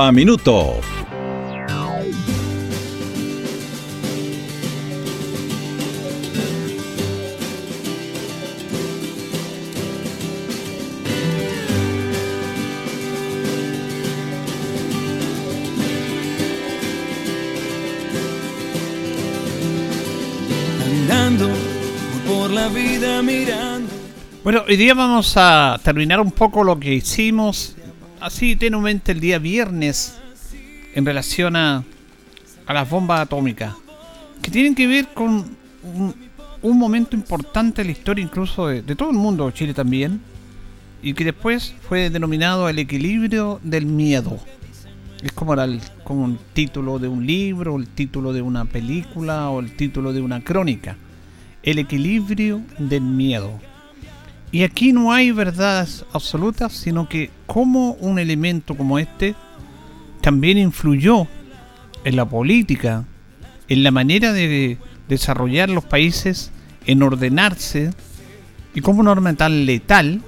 a Minuto. Andando por la vida mirando. Bueno, hoy día vamos a terminar un poco lo que hicimos así tenuamente el día viernes en relación a, a las bombas atómicas, que tienen que ver con un, momento importante en la historia incluso de, de todo el mundo, Chile también, y que después fue denominado el equilibrio del miedo. Es como, el, como un título de un libro, el título de una película o el título de una crónica. El equilibrio del miedo. Y aquí no hay verdades absolutas, sino que como un elemento como este también influyó en la política, en la manera de desarrollar los países, en ordenarse, y como una norma tan letal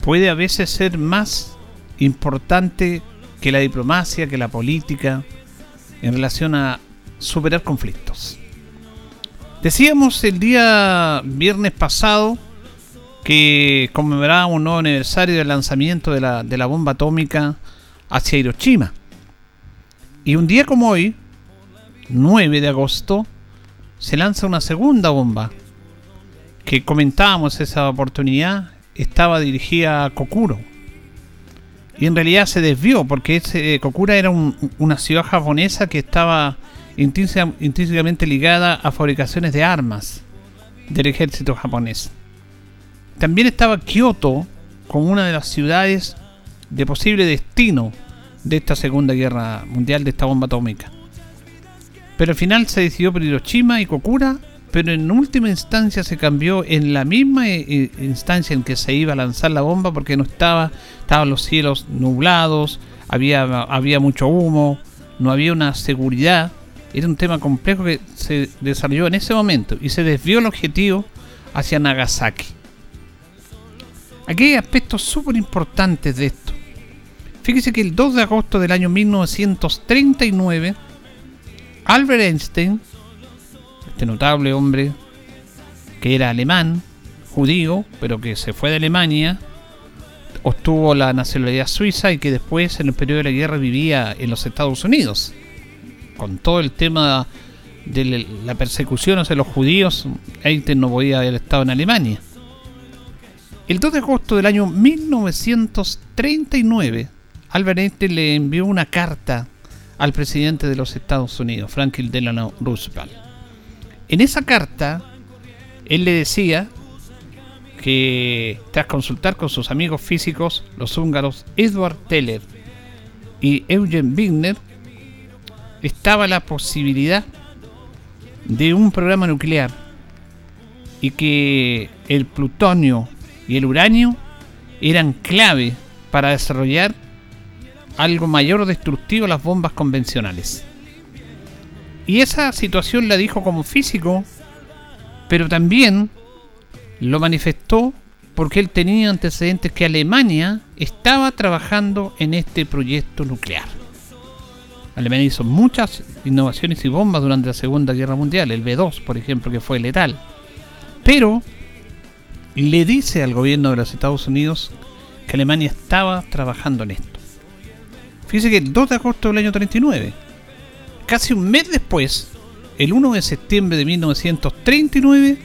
puede a veces ser más importante que la diplomacia, que la política, en relación a superar conflictos. Decíamos el día viernes pasado que conmemoraba un nuevo aniversario del lanzamiento de la, de la bomba atómica hacia Hiroshima. Y un día como hoy, 9 de agosto, se lanza una segunda bomba que comentábamos esa oportunidad, estaba dirigida a Kokuro. Y en realidad se desvió porque ese, Kokura era un, una ciudad japonesa que estaba intrínseca, intrínsecamente ligada a fabricaciones de armas del ejército japonés. También estaba Kioto como una de las ciudades de posible destino de esta Segunda Guerra Mundial, de esta bomba atómica. Pero al final se decidió por Hiroshima y Kokura, pero en última instancia se cambió en la misma eh, instancia en que se iba a lanzar la bomba porque no estaba, estaban los cielos nublados, había, había mucho humo, no había una seguridad. Era un tema complejo que se desarrolló en ese momento y se desvió el objetivo hacia Nagasaki. Aquí hay aspectos súper importantes de esto. Fíjese que el 2 de agosto del año 1939, Albert Einstein, este notable hombre que era alemán, judío, pero que se fue de Alemania, obtuvo la nacionalidad suiza y que después en el periodo de la guerra vivía en los Estados Unidos. Con todo el tema de la persecución hacia los judíos, Einstein no podía haber estado en Alemania. El 2 de agosto del año 1939, Albert Einstein le envió una carta al presidente de los Estados Unidos, Franklin Delano Roosevelt. En esa carta, él le decía que tras consultar con sus amigos físicos, los húngaros Edward Teller y Eugen Wigner, estaba la posibilidad de un programa nuclear y que el plutonio y el uranio eran clave para desarrollar algo mayor destructivo a las bombas convencionales. Y esa situación la dijo como físico, pero también lo manifestó porque él tenía antecedentes que Alemania estaba trabajando en este proyecto nuclear. Alemania hizo muchas innovaciones y bombas durante la Segunda Guerra Mundial, el B-2 por ejemplo, que fue letal. Pero le dice al gobierno de los Estados Unidos que Alemania estaba trabajando en esto. Fíjese que el 2 de agosto del año 39, casi un mes después, el 1 de septiembre de 1939,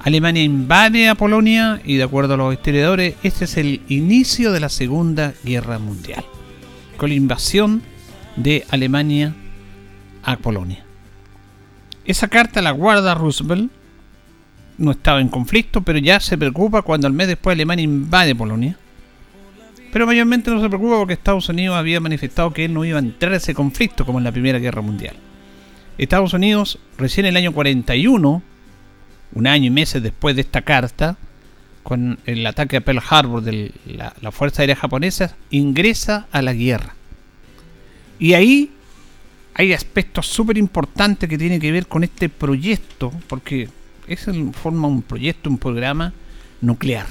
Alemania invade a Polonia y de acuerdo a los historiadores, este es el inicio de la Segunda Guerra Mundial, con la invasión de Alemania a Polonia. Esa carta la guarda Roosevelt no estaba en conflicto, pero ya se preocupa cuando al mes después Alemania invade Polonia. Pero mayormente no se preocupa porque Estados Unidos había manifestado que él no iba a entrar en ese conflicto como en la Primera Guerra Mundial. Estados Unidos, recién en el año 41, un año y meses después de esta carta, con el ataque a Pearl Harbor de la, la Fuerza Aérea Japonesa, ingresa a la guerra. Y ahí hay aspectos súper importantes que tienen que ver con este proyecto, porque es en forma un proyecto, un programa nuclear,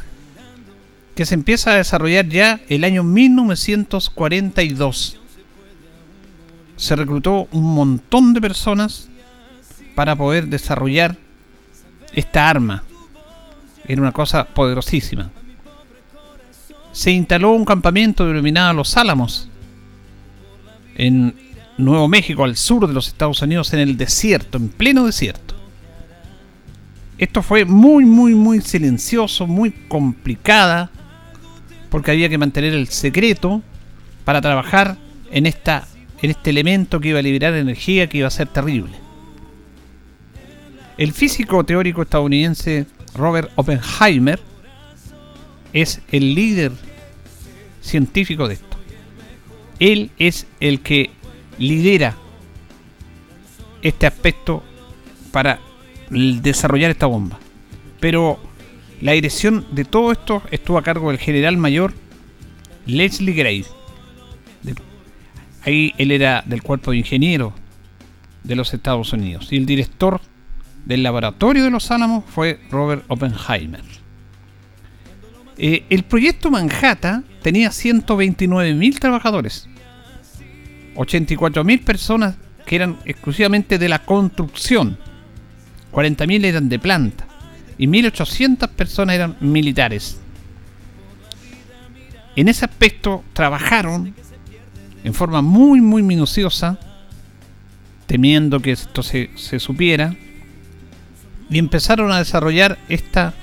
que se empieza a desarrollar ya el año 1942. Se reclutó un montón de personas para poder desarrollar esta arma. Era una cosa poderosísima. Se instaló un campamento denominado Los Álamos en Nuevo México, al sur de los Estados Unidos, en el desierto, en pleno desierto. Esto fue muy, muy, muy silencioso, muy complicada, porque había que mantener el secreto para trabajar en, esta, en este elemento que iba a liberar energía que iba a ser terrible. El físico teórico estadounidense Robert Oppenheimer es el líder científico de esto. Él es el que lidera este aspecto para desarrollar esta bomba. Pero la dirección de todo esto estuvo a cargo del general mayor Leslie Gray. Ahí él era del cuerpo de ingenieros de los Estados Unidos. Y el director del laboratorio de los Álamos fue Robert Oppenheimer. Eh, el proyecto Manhattan tenía 129.000 trabajadores 84.000 personas que eran exclusivamente de la construcción, 40.000 eran de planta y 1.800 personas eran militares. En ese aspecto trabajaron en forma muy muy minuciosa, temiendo que esto se, se supiera, y empezaron a desarrollar esta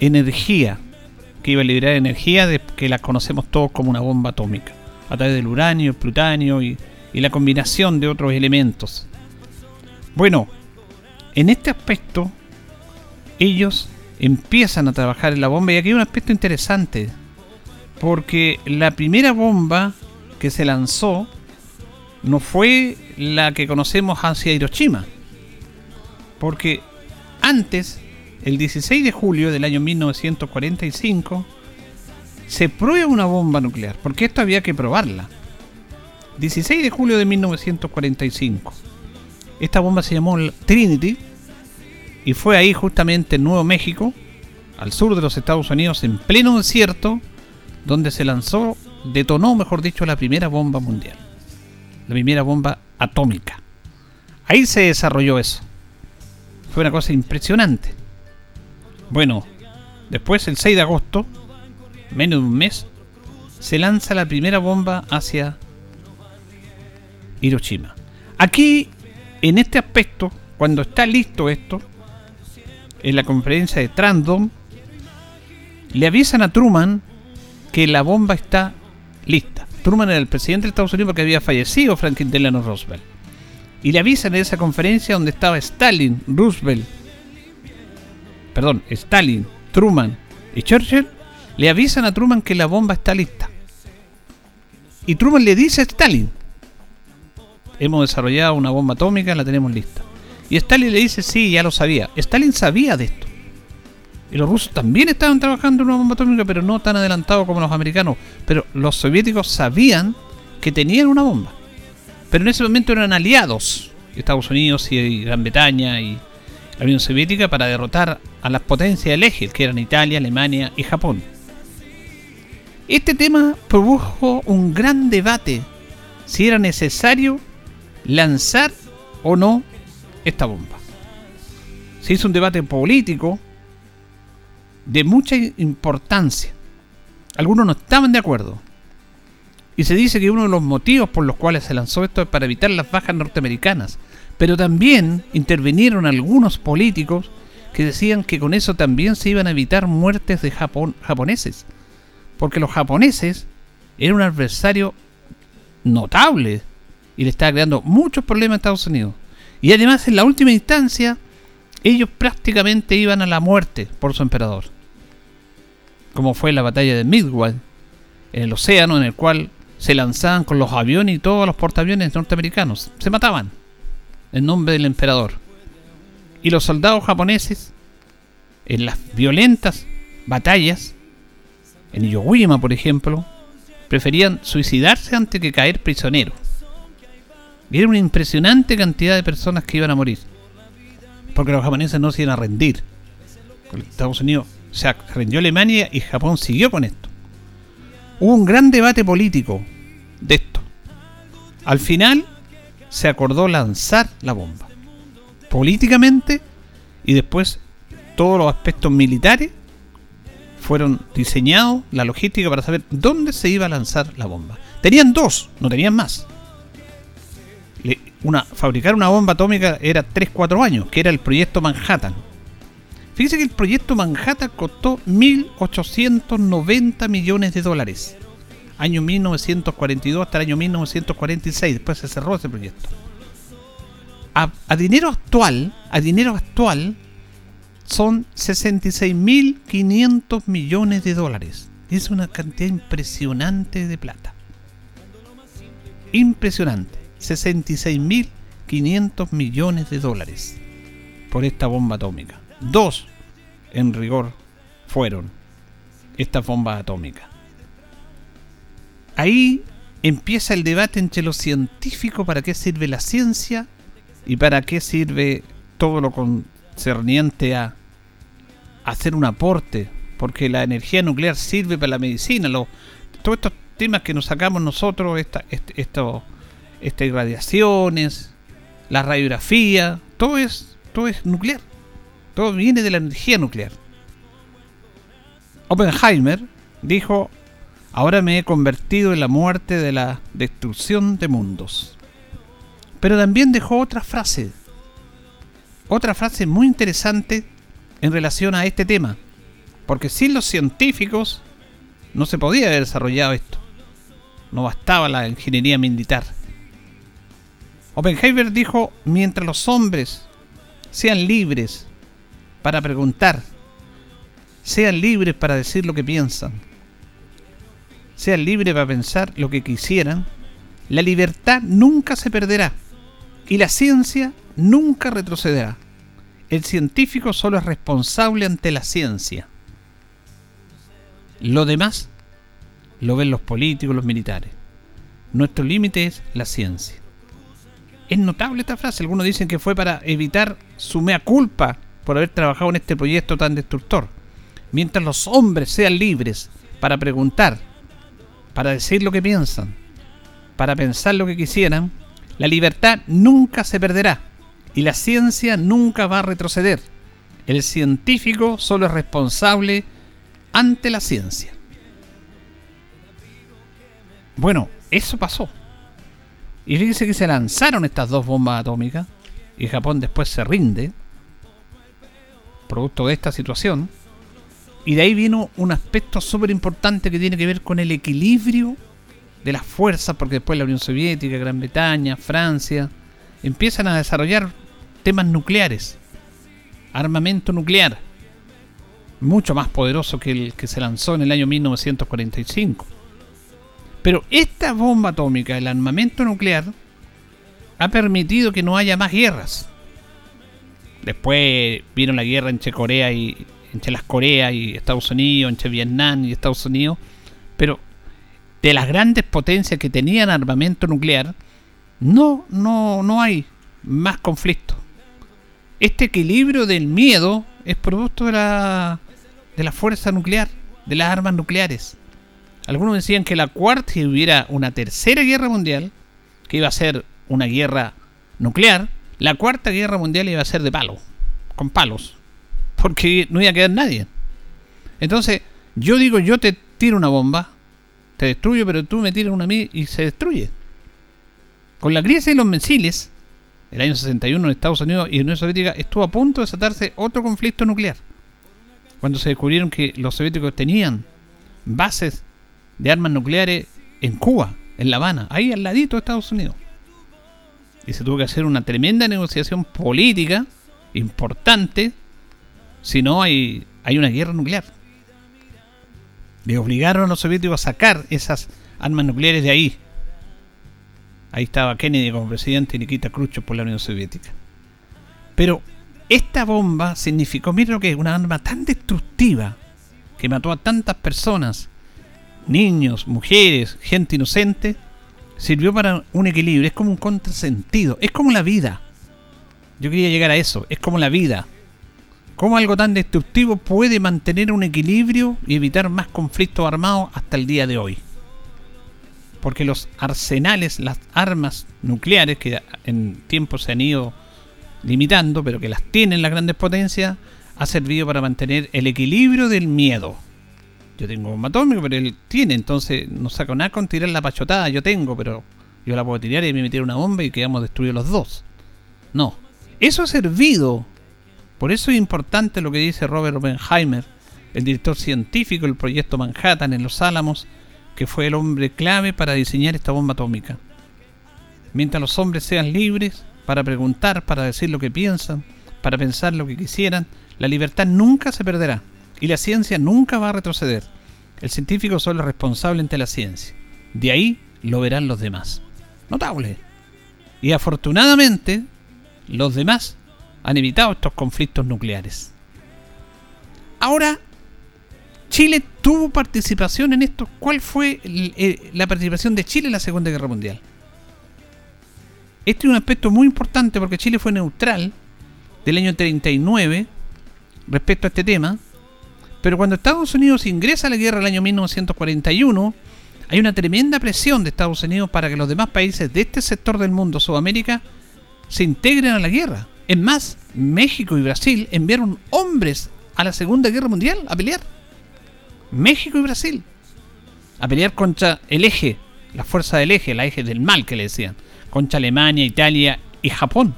energía que iba a liberar energía de que la conocemos todos como una bomba atómica a través del uranio, el plutonio y, la combinación de otros elementos. Bueno, en este aspecto ellos empiezan a trabajar en la bomba y aquí hay un aspecto interesante porque la primera bomba que se lanzó no fue la que conocemos hacia Hiroshima porque antes el 16 de julio del año 1945 se prueba una bomba nuclear, porque esto había que probarla. 16 de julio de 1945. Esta bomba se llamó Trinity y fue ahí justamente en Nuevo México, al sur de los Estados Unidos, en pleno desierto, donde se lanzó, detonó, mejor dicho, la primera bomba mundial. La primera bomba atómica. Ahí se desarrolló eso. Fue una cosa impresionante. Bueno, después el 6 de agosto menos de un mes, se lanza la primera bomba hacia Hiroshima. Aquí, en este aspecto, cuando está listo esto, en la conferencia de Trandom, le avisan a Truman que la bomba está lista. Truman era el presidente de Estados Unidos porque había fallecido Franklin Delano Roosevelt. Y le avisan en esa conferencia donde estaba Stalin, Roosevelt, perdón, Stalin, Truman y Churchill, le avisan a Truman que la bomba está lista. Y Truman le dice a Stalin, hemos desarrollado una bomba atómica, la tenemos lista. Y Stalin le dice, sí, ya lo sabía. Stalin sabía de esto. Y los rusos también estaban trabajando en una bomba atómica, pero no tan adelantado como los americanos. Pero los soviéticos sabían que tenían una bomba. Pero en ese momento eran aliados, Estados Unidos y Gran Bretaña y la Unión Soviética, para derrotar a las potencias del eje, que eran Italia, Alemania y Japón. Este tema produjo un gran debate si era necesario lanzar o no esta bomba. Se hizo un debate político de mucha importancia. Algunos no estaban de acuerdo. Y se dice que uno de los motivos por los cuales se lanzó esto es para evitar las bajas norteamericanas. Pero también intervinieron algunos políticos que decían que con eso también se iban a evitar muertes de japoneses porque los japoneses eran un adversario notable y le estaba creando muchos problemas a Estados Unidos. Y además, en la última instancia, ellos prácticamente iban a la muerte por su emperador. Como fue la batalla de Midway, en el océano, en el cual se lanzaban con los aviones y todos los portaaviones norteamericanos. Se mataban en nombre del emperador. Y los soldados japoneses, en las violentas batallas, en Iwo por ejemplo, preferían suicidarse antes que caer prisioneros. Y era una impresionante cantidad de personas que iban a morir. Porque los japoneses no se iban a rendir. Estados Unidos se rindió Alemania y Japón siguió con esto. Hubo un gran debate político de esto. Al final se acordó lanzar la bomba. Políticamente y después todos los aspectos militares fueron diseñados, la logística para saber dónde se iba a lanzar la bomba. Tenían dos, no tenían más. Una, fabricar una bomba atómica era 3-4 años, que era el proyecto Manhattan. Fíjense que el proyecto Manhattan costó 1.890 millones de dólares. Año 1942 hasta el año 1946. Después se cerró ese proyecto. A, a dinero actual, a dinero actual, son 66.500 millones de dólares. Es una cantidad impresionante de plata. Impresionante. 66.500 millones de dólares por esta bomba atómica. Dos, en rigor, fueron estas bombas atómicas. Ahí empieza el debate entre los científicos para qué sirve la ciencia y para qué sirve todo lo concerniente a hacer un aporte, porque la energía nuclear sirve para la medicina, todos estos temas que nos sacamos nosotros, esta, este, estas irradiaciones, la radiografía, todo es, todo es nuclear. Todo viene de la energía nuclear. Oppenheimer dijo, ahora me he convertido en la muerte de la destrucción de mundos. Pero también dejó otra frase, otra frase muy interesante en relación a este tema, porque sin los científicos no se podía haber desarrollado esto. No bastaba la ingeniería militar. Oppenheimer dijo, mientras los hombres sean libres para preguntar. Sean libres para decir lo que piensan. Sean libres para pensar lo que quisieran. La libertad nunca se perderá y la ciencia nunca retrocederá. El científico solo es responsable ante la ciencia. Lo demás lo ven los políticos, los militares. Nuestro límite es la ciencia. Es notable esta frase. Algunos dicen que fue para evitar su mea culpa por haber trabajado en este proyecto tan destructor. Mientras los hombres sean libres para preguntar, para decir lo que piensan, para pensar lo que quisieran, la libertad nunca se perderá y la ciencia nunca va a retroceder. El científico solo es responsable ante la ciencia. Bueno, eso pasó. Y fíjense que se lanzaron estas dos bombas atómicas y Japón después se rinde producto de esta situación. Y de ahí vino un aspecto súper importante que tiene que ver con el equilibrio de las fuerzas, porque después la Unión Soviética, Gran Bretaña, Francia, empiezan a desarrollar temas nucleares, armamento nuclear, mucho más poderoso que el que se lanzó en el año 1945. Pero esta bomba atómica, el armamento nuclear, ha permitido que no haya más guerras. Después vino la guerra entre Corea y entre las Coreas y Estados Unidos, entre Vietnam y Estados Unidos, pero de las grandes potencias que tenían armamento nuclear, no, no, no hay más conflictos. Este equilibrio del miedo es producto de la, de la fuerza nuclear, de las armas nucleares. Algunos decían que la cuarta, si hubiera una tercera guerra mundial, que iba a ser una guerra nuclear, la cuarta guerra mundial iba a ser de palo, con palos, porque no iba a quedar nadie. Entonces, yo digo, yo te tiro una bomba, te destruyo, pero tú me tiras una a mí y se destruye. Con la crisis de los misiles, el año 61 en Estados Unidos y en Unión Soviética estuvo a punto de desatarse otro conflicto nuclear. Cuando se descubrieron que los soviéticos tenían bases de armas nucleares en Cuba, en La Habana, ahí al ladito de Estados Unidos y se tuvo que hacer una tremenda negociación política importante, si no hay, hay una guerra nuclear. Le obligaron a los soviéticos a sacar esas armas nucleares de ahí. Ahí estaba Kennedy como presidente y Nikita Khrushchev por la Unión Soviética. Pero esta bomba significó, mira lo que es, una arma tan destructiva que mató a tantas personas, niños, mujeres, gente inocente, sirvió para un equilibrio, es como un contrasentido, es como la vida. Yo quería llegar a eso, es como la vida. ¿Cómo algo tan destructivo puede mantener un equilibrio y evitar más conflictos armados hasta el día de hoy? Porque los arsenales, las armas nucleares que en tiempo se han ido limitando, pero que las tienen las grandes potencias, ha servido para mantener el equilibrio del miedo. Yo tengo bomba atómica, pero él tiene, entonces no saca nada con tirar la pachotada, yo tengo, pero yo la puedo tirar y me meter una bomba y quedamos destruidos los dos. No. Eso ha servido. Por eso es importante lo que dice Robert Oppenheimer, el director científico del proyecto Manhattan en Los Álamos, que fue el hombre clave para diseñar esta bomba atómica. Mientras los hombres sean libres, para preguntar, para decir lo que piensan, para pensar lo que quisieran, la libertad nunca se perderá y la ciencia nunca va a retroceder. El científico solo es responsable ante la ciencia. De ahí lo verán los demás. Notable. Y afortunadamente, los demás han evitado estos conflictos nucleares. Ahora, Chile tuvo participación en esto. ¿Cuál fue eh, la participación de Chile en la Segunda Guerra Mundial? Este es un aspecto muy importante porque Chile fue neutral del año 39 respecto a este tema. Pero cuando Estados Unidos ingresa a la guerra el año 1941, hay una tremenda presión de Estados Unidos para que los demás países de este sector del mundo, Sudamérica, se integren a la guerra. Es más, México y Brasil enviaron hombres a la Segunda Guerra Mundial a pelear. México y Brasil. A pelear contra el eje, la fuerza del eje, la eje del mal que le decían contra Alemania, Italia y Japón.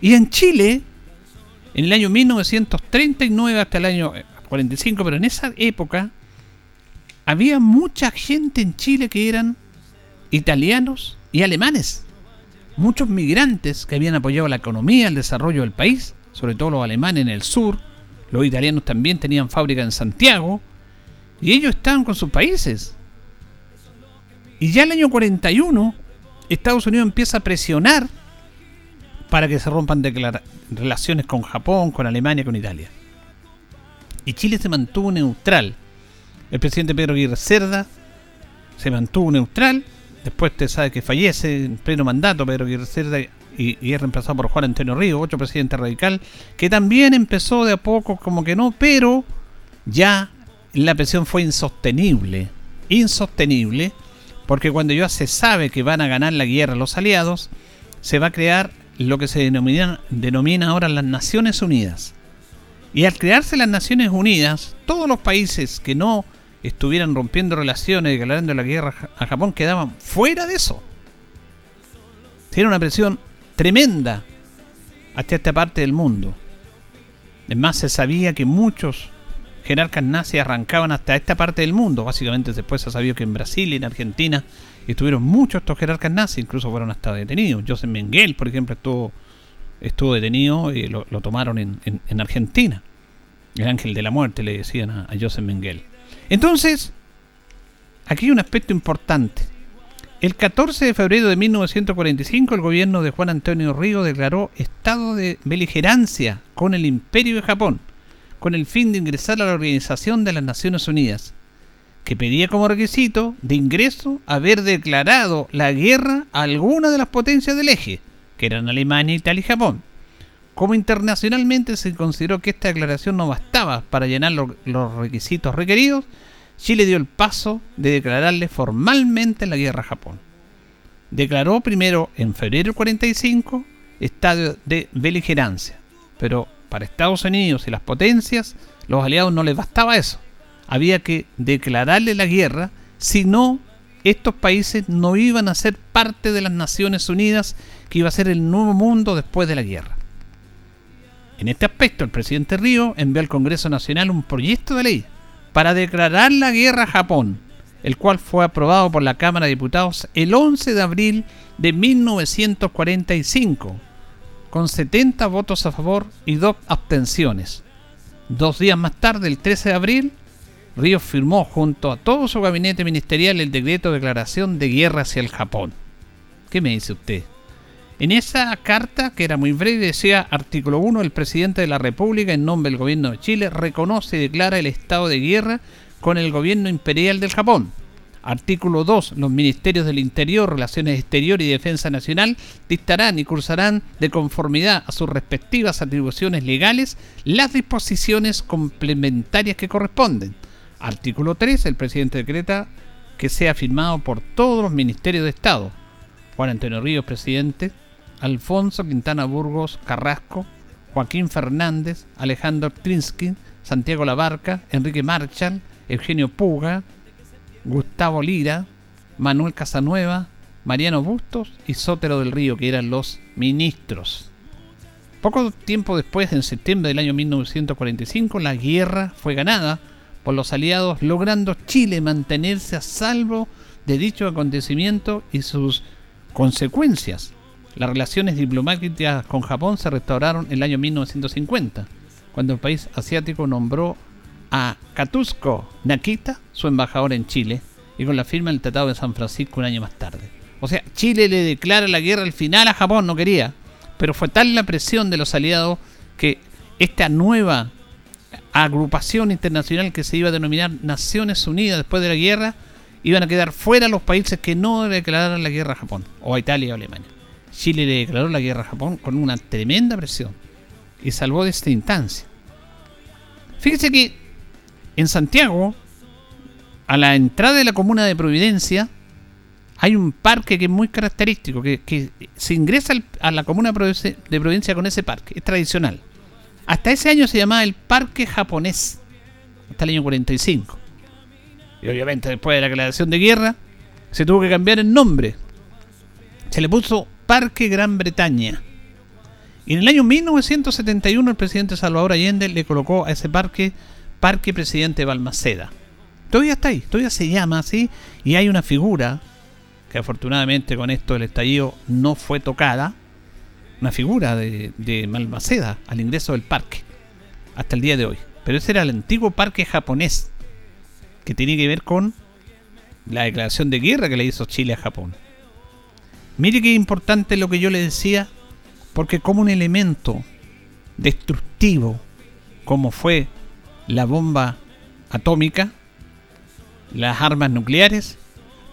Y en Chile, en el año 1939 hasta el año 45, pero en esa época había mucha gente en Chile que eran italianos y alemanes. Muchos migrantes que habían apoyado la economía, el desarrollo del país, sobre todo los alemanes en el sur. Los italianos también tenían fábrica en Santiago. Y ellos estaban con sus países. Y ya el año 41 Estados Unidos empieza a presionar para que se rompan relaciones con Japón, con Alemania, con Italia. Y Chile se mantuvo neutral. El presidente Pedro Aguirre Cerda se mantuvo neutral. Después usted sabe que fallece en pleno mandato Pedro Aguirre Cerda y, es reemplazado por Juan Antonio Río, otro presidente radical, que también empezó de a poco como que no, pero ya la presión fue insostenible. Insostenible porque cuando ya se sabe que van a ganar la guerra los aliados, se va a crear lo que se denomina, denomina ahora las Naciones Unidas. Y al crearse las Naciones Unidas, todos los países que no estuvieran rompiendo relaciones y declarando la guerra a Japón quedaban fuera de eso. Tiene una presión tremenda hacia esta parte del mundo. Además, se sabía que muchos jerarcas nazis arrancaban hasta esta parte del mundo. Básicamente después se ha sabido que en Brasil y en Argentina estuvieron muchos estos jerarcas nazis, incluso fueron hasta detenidos. Joseph Mengele, por ejemplo, estuvo, estuvo detenido y lo, tomaron en, Argentina. El ángel de la muerte le decían a, a Joseph Mengele. Entonces, aquí hay un aspecto importante. El 14 de febrero de 1945 el gobierno de Juan Antonio Río declaró estado de beligerancia con el imperio de Japón con el fin de ingresar a la Organización de las Naciones Unidas, que pedía como requisito de ingreso haber declarado la guerra a alguna de las potencias del eje, que eran Alemania, Italia y Japón. Como internacionalmente se consideró que esta declaración no bastaba para llenar los requisitos requeridos, Chile dio el paso de declararle formalmente la guerra a Japón. Declaró primero en febrero del 45 estado de beligerancia, pero para Estados Unidos y las potencias, los aliados no les bastaba eso. Había que declararle la guerra, si no, estos países no iban a ser parte de las Naciones Unidas, que iba a ser el nuevo mundo después de la guerra. En este aspecto, el presidente Río envió al Congreso Nacional un proyecto de ley para declarar la guerra a Japón, el cual fue aprobado por la Cámara de Diputados el 11 de abril de 1945 con 70 votos a favor y dos abstenciones. Dos días más tarde, el 13 de abril, Ríos firmó junto a todo su gabinete ministerial el decreto de declaración de guerra hacia el Japón. ¿Qué me dice usted? En esa carta, que era muy breve, decía artículo 1, el presidente de la República, en nombre del gobierno de Chile, reconoce y declara el estado de guerra con el gobierno imperial del Japón. Artículo 2. Los ministerios del Interior, Relaciones Exteriores y Defensa Nacional dictarán y cursarán de conformidad a sus respectivas atribuciones legales las disposiciones complementarias que corresponden. Artículo 3. El presidente decreta que sea firmado por todos los ministerios de Estado. Juan Antonio Ríos, presidente. Alfonso Quintana Burgos Carrasco. Joaquín Fernández. Alejandro Trinsky. Santiago Labarca. Enrique Marchal. Eugenio Puga. Gustavo Lira. Manuel Casanueva. Mariano Bustos y Sotero del Río, que eran los ministros. Poco tiempo después, en septiembre del año 1945, la guerra fue ganada por los aliados, logrando Chile mantenerse a salvo de dicho acontecimiento y sus consecuencias. Las relaciones diplomáticas con Japón se restauraron en el año 1950, cuando el país asiático nombró a Katsuko Nakita su embajador en Chile y con la firma del Tratado de San Francisco un año más tarde. O sea, Chile le declara la guerra al final a Japón, no quería, pero fue tal la presión de los aliados que esta nueva agrupación internacional que se iba a denominar Naciones Unidas después de la guerra, iban a quedar fuera los países que no declararan la guerra a Japón, o a Italia o Alemania. Chile le declaró la guerra a Japón con una tremenda presión y salvó de esta instancia. Fíjese que en Santiago, a la entrada de la comuna de Providencia, hay un parque que es muy característico, que, que se ingresa a la comuna de Providencia con ese parque, es tradicional. Hasta ese año se llamaba el Parque Japonés, hasta el año 45. Y obviamente después de la declaración de guerra, se tuvo que cambiar el nombre. Se le puso Parque Gran Bretaña. Y en el año 1971 el presidente Salvador Allende le colocó a ese parque Parque Presidente Balmaceda. Todavía está ahí, todavía se llama así. Y hay una figura que afortunadamente con esto del estallido no fue tocada, una figura de, de Malmaceda al ingreso del parque, hasta el día de hoy. Pero ese era el antiguo parque japonés, que tenía que ver con la declaración de guerra que le hizo Chile a Japón. Mire qué importante lo que yo le decía, porque como un elemento destructivo, como fue la bomba atómica, las armas nucleares,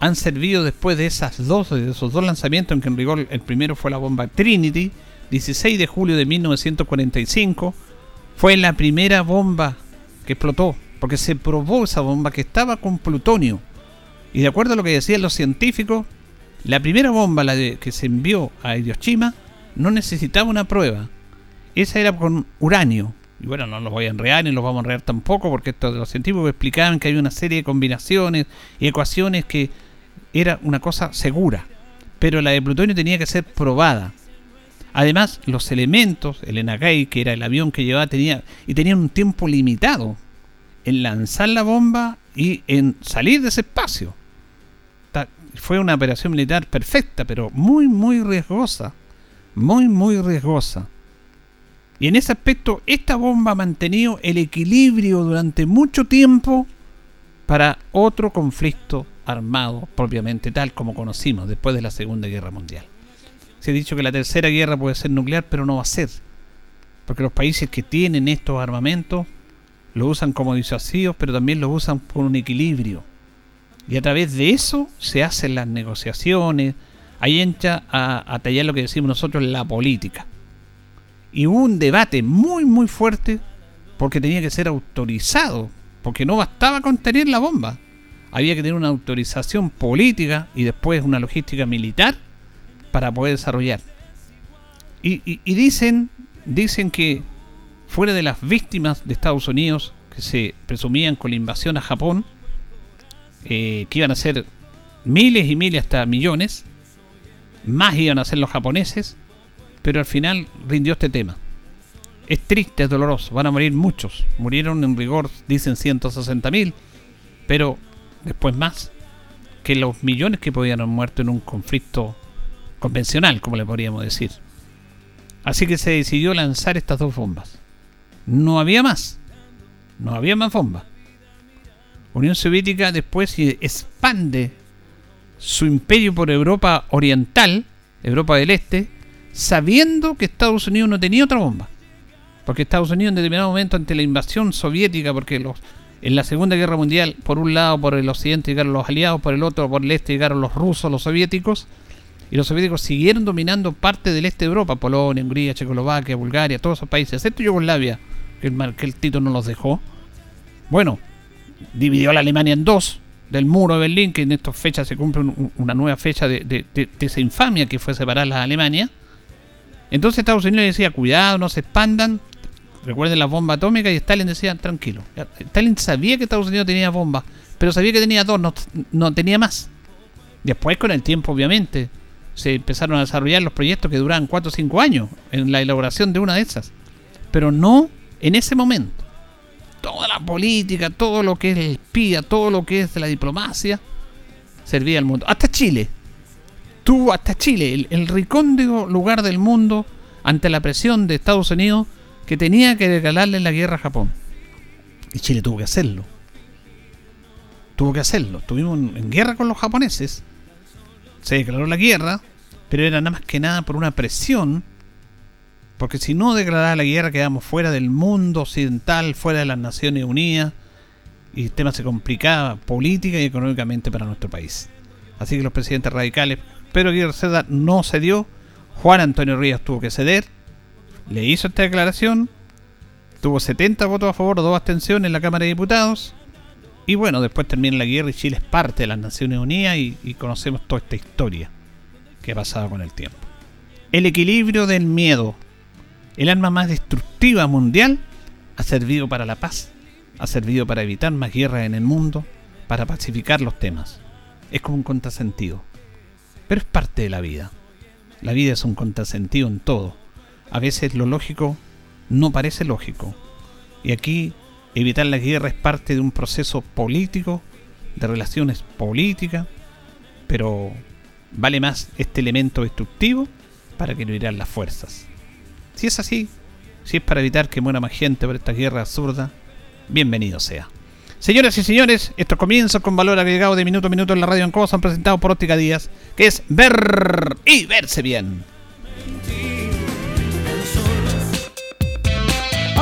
han servido después de esas dos, de esos dos lanzamientos, en que en rigor el primero fue la bomba Trinity, 16 de julio de 1945, fue la primera bomba que explotó, porque se probó esa bomba que estaba con plutonio. Y de acuerdo a lo que decían los científicos, la primera bomba la de, que se envió a Hiroshima no necesitaba una prueba. Esa era con uranio. Y bueno, no los voy a enrear ni los vamos a enrear tampoco, porque esto de los científicos explicaban que hay una serie de combinaciones y ecuaciones que era una cosa segura, pero la de plutonio tenía que ser probada. Además, los elementos, el Enagai, que era el avión que llevaba, tenía y tenía un tiempo limitado en lanzar la bomba y en salir de ese espacio. Fue una operación militar perfecta, pero muy, muy riesgosa. Muy, muy riesgosa. Y en ese aspecto, esta bomba ha mantenido el equilibrio durante mucho tiempo para otro conflicto armado propiamente tal como conocimos después de la Segunda Guerra Mundial. Se ha dicho que la tercera guerra puede ser nuclear, pero no va a ser. Porque los países que tienen estos armamentos lo usan como disuasivos, pero también lo usan por un equilibrio. Y a través de eso se hacen las negociaciones. Ahí entra a, a tallar lo que decimos nosotros la política. Y hubo un debate muy, muy fuerte porque tenía que ser autorizado. Porque no bastaba con tener la bomba había que tener una autorización política y después una logística militar para poder desarrollar. Y, dicen, dicen que fuera de las víctimas de Estados Unidos que se presumían con la invasión a Japón, eh, que iban a ser miles y miles hasta millones, más iban a ser los japoneses, pero al final rindió este tema. Es triste, es doloroso, van a morir muchos. Murieron en rigor, dicen 160.000, pero después más, que los millones que podían haber muerto en un conflicto convencional, como le podríamos decir. Así que se decidió lanzar estas dos bombas. No había más. No había más bombas. Unión Soviética después expande su imperio por Europa Oriental, Europa del Este, sabiendo que Estados Unidos no tenía otra bomba. Porque Estados Unidos en determinado momento ante la invasión soviética, porque los, en la Segunda Guerra Mundial, por un lado por el occidente llegaron los aliados, por el otro por el este llegaron los rusos, los soviéticos, y los soviéticos siguieron dominando parte del este de Europa, Polonia, Hungría, Checoslovaquia, Bulgaria, todos esos países, excepto Yugoslavia, que el, que Tito no los dejó. Bueno, dividió a la Alemania en dos, del muro de Berlín, que en estas fechas se cumple una nueva fecha de, esa infamia que fue separar a Alemania. Entonces Estados Unidos decía, cuidado, no se expandan. Recuerden la bomba atómica y Stalin decía, tranquilo. Stalin sabía que Estados Unidos tenía bombas, pero sabía que tenía dos, no, no tenía más. Después con el tiempo, obviamente, se empezaron a desarrollar los proyectos que duraban 4 o 5 años en la elaboración de una de esas. Pero no en ese momento toda la política, todo lo que es el espía, todo lo que es la diplomacia, servía al mundo. Hasta Chile. Tuvo hasta Chile, el, el lugar del mundo ante la presión de Estados Unidos que tenía que regalarle la guerra a Japón. Y Chile tuvo que hacerlo. Tuvo que hacerlo. Estuvimos en guerra con los japoneses. Se declaró la guerra, pero era nada más que nada por una presión porque si no declaraba la guerra quedamos fuera del mundo occidental, fuera de las Naciones Unidas, y el tema se complicaba política y económicamente para nuestro país. Así que los presidentes radicales, Pedro Aguirre Cerda no cedió, Juan Antonio Ríos tuvo que ceder, le hizo esta declaración, tuvo 70 votos a favor, dos abstenciones en la Cámara de Diputados, y bueno, después termina la guerra y Chile es parte de las Naciones Unidas y, y conocemos toda esta historia que ha pasado con el tiempo. El equilibrio del miedo el arma más destructiva mundial ha servido para la paz, ha servido para evitar más guerras en el mundo, para pacificar los temas. Es como un contrasentido. Pero es parte de la vida. La vida es un contrasentido en todo. A veces lo lógico no parece lógico. Y aquí evitar la guerra es parte de un proceso político, de relaciones políticas, pero vale más este elemento destructivo para que no irán las fuerzas. Si es así, si es para evitar que muera más gente por esta guerra absurda, bienvenido sea. Señoras y señores, estos comienzos con valor agregado de minuto a minuto en la radio en Cobo son presentados por Óptica Díaz, que es ver y verse bien.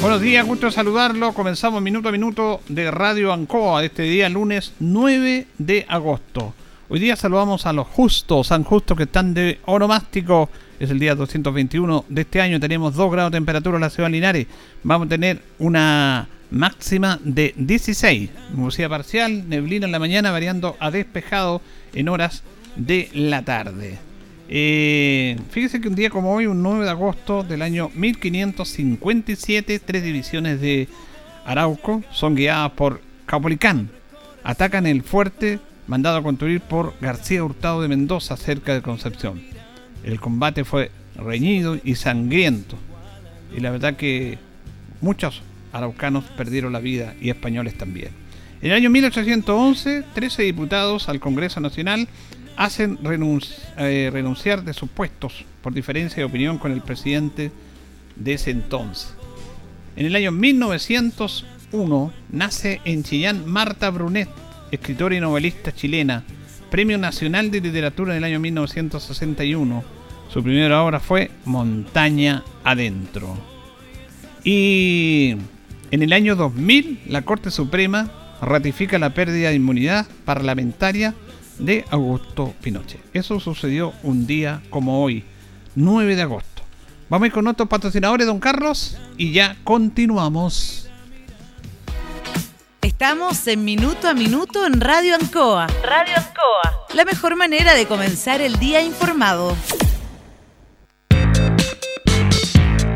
Buenos días, gusto saludarlo. Comenzamos minuto a minuto de Radio Ancoa de este día lunes 9 de agosto. Hoy día saludamos a los justos, San Justos que están de oromástico. Es el día 221 de este año. Tenemos 2 grados de temperatura en la ciudad de Linares. Vamos a tener una máxima de 16. Nubosidad parcial, neblina en la mañana, variando a despejado en horas de la tarde. Eh, fíjese que un día como hoy, un 9 de agosto del año 1557, tres divisiones de Arauco son guiadas por Caupolicán. Atacan el fuerte mandado a construir por García Hurtado de Mendoza cerca de Concepción. El combate fue reñido y sangriento. Y la verdad que muchos araucanos perdieron la vida y españoles también. En el año 1811, 13 diputados al Congreso Nacional hacen eh, renunciar de sus puestos por diferencia de opinión con el presidente de ese entonces. En el año 1901 nace en Chillán Marta Brunet, escritora y novelista chilena, Premio Nacional de Literatura en el año 1961. Su primera obra fue Montaña Adentro. Y en el año 2000, la Corte Suprema ratifica la pérdida de inmunidad parlamentaria de Augusto Pinochet. Eso sucedió un día como hoy, 9 de agosto. Vamos a ir con otros patrocinadores, don Carlos, y ya continuamos. Estamos en Minuto a Minuto en Radio Ancoa. Radio Ancoa. La mejor manera de comenzar el día informado.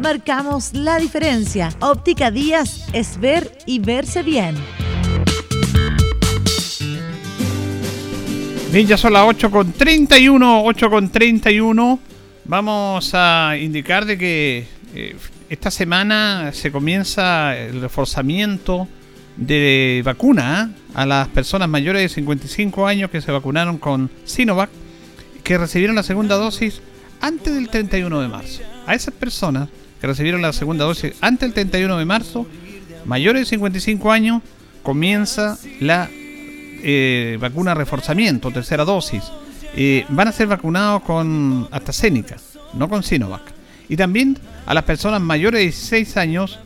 Marcamos la diferencia. Óptica Díaz es ver y verse bien. Bien, ya son las 8 con 31, 8 con 31. Vamos a indicar de que eh, esta semana se comienza el reforzamiento de vacuna ¿eh? a las personas mayores de 55 años que se vacunaron con Sinovac, que recibieron la segunda dosis antes del 31 de marzo. A esas personas recibieron la segunda dosis antes del 31 de marzo, mayores de 55 años, comienza la eh, vacuna reforzamiento, tercera dosis. Eh, van a ser vacunados con AstraZeneca, no con Sinovac. Y también a las personas mayores de 16 años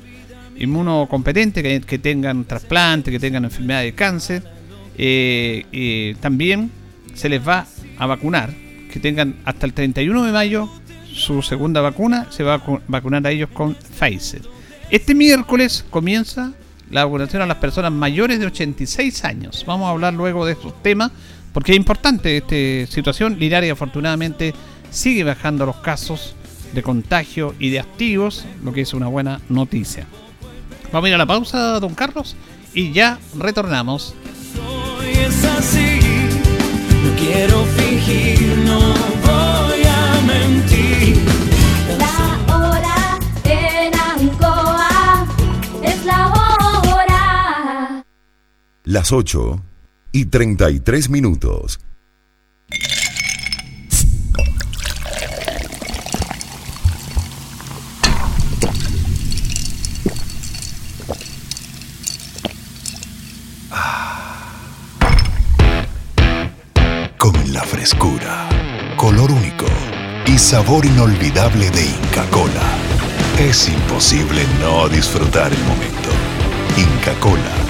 inmunocompetentes que, que tengan trasplante, que tengan enfermedad de cáncer. Eh, también se les va a vacunar, que tengan hasta el 31 de mayo su segunda vacuna, se va a vacunar a ellos con Pfizer. Este miércoles comienza la vacunación a las personas mayores de 86 años. Vamos a hablar luego de estos temas, porque es importante esta situación. Linares afortunadamente sigue bajando los casos de contagio y de activos, lo que es una buena noticia. Vamos a ir a la pausa, don Carlos, y ya retornamos. Es así, no quiero fingir, no voy Las 8 y 33 minutos. Con la frescura, color único y sabor inolvidable de Inca Cola, es imposible no disfrutar el momento. Inca Cola.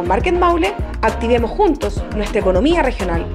Con Market Maule, activemos juntos nuestra economía regional.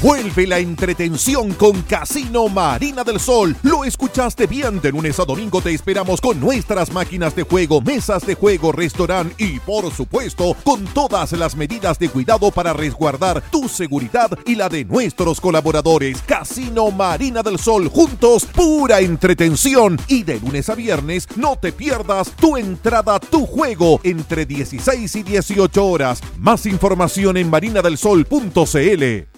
Vuelve la entretención con Casino Marina del Sol. Lo escuchaste bien. De lunes a domingo te esperamos con nuestras máquinas de juego, mesas de juego, restaurante y, por supuesto, con todas las medidas de cuidado para resguardar tu seguridad y la de nuestros colaboradores. Casino Marina del Sol. Juntos, pura entretención. Y de lunes a viernes, no te pierdas tu entrada, tu juego entre 16 y 18 horas. Más información en marinadelsol.cl.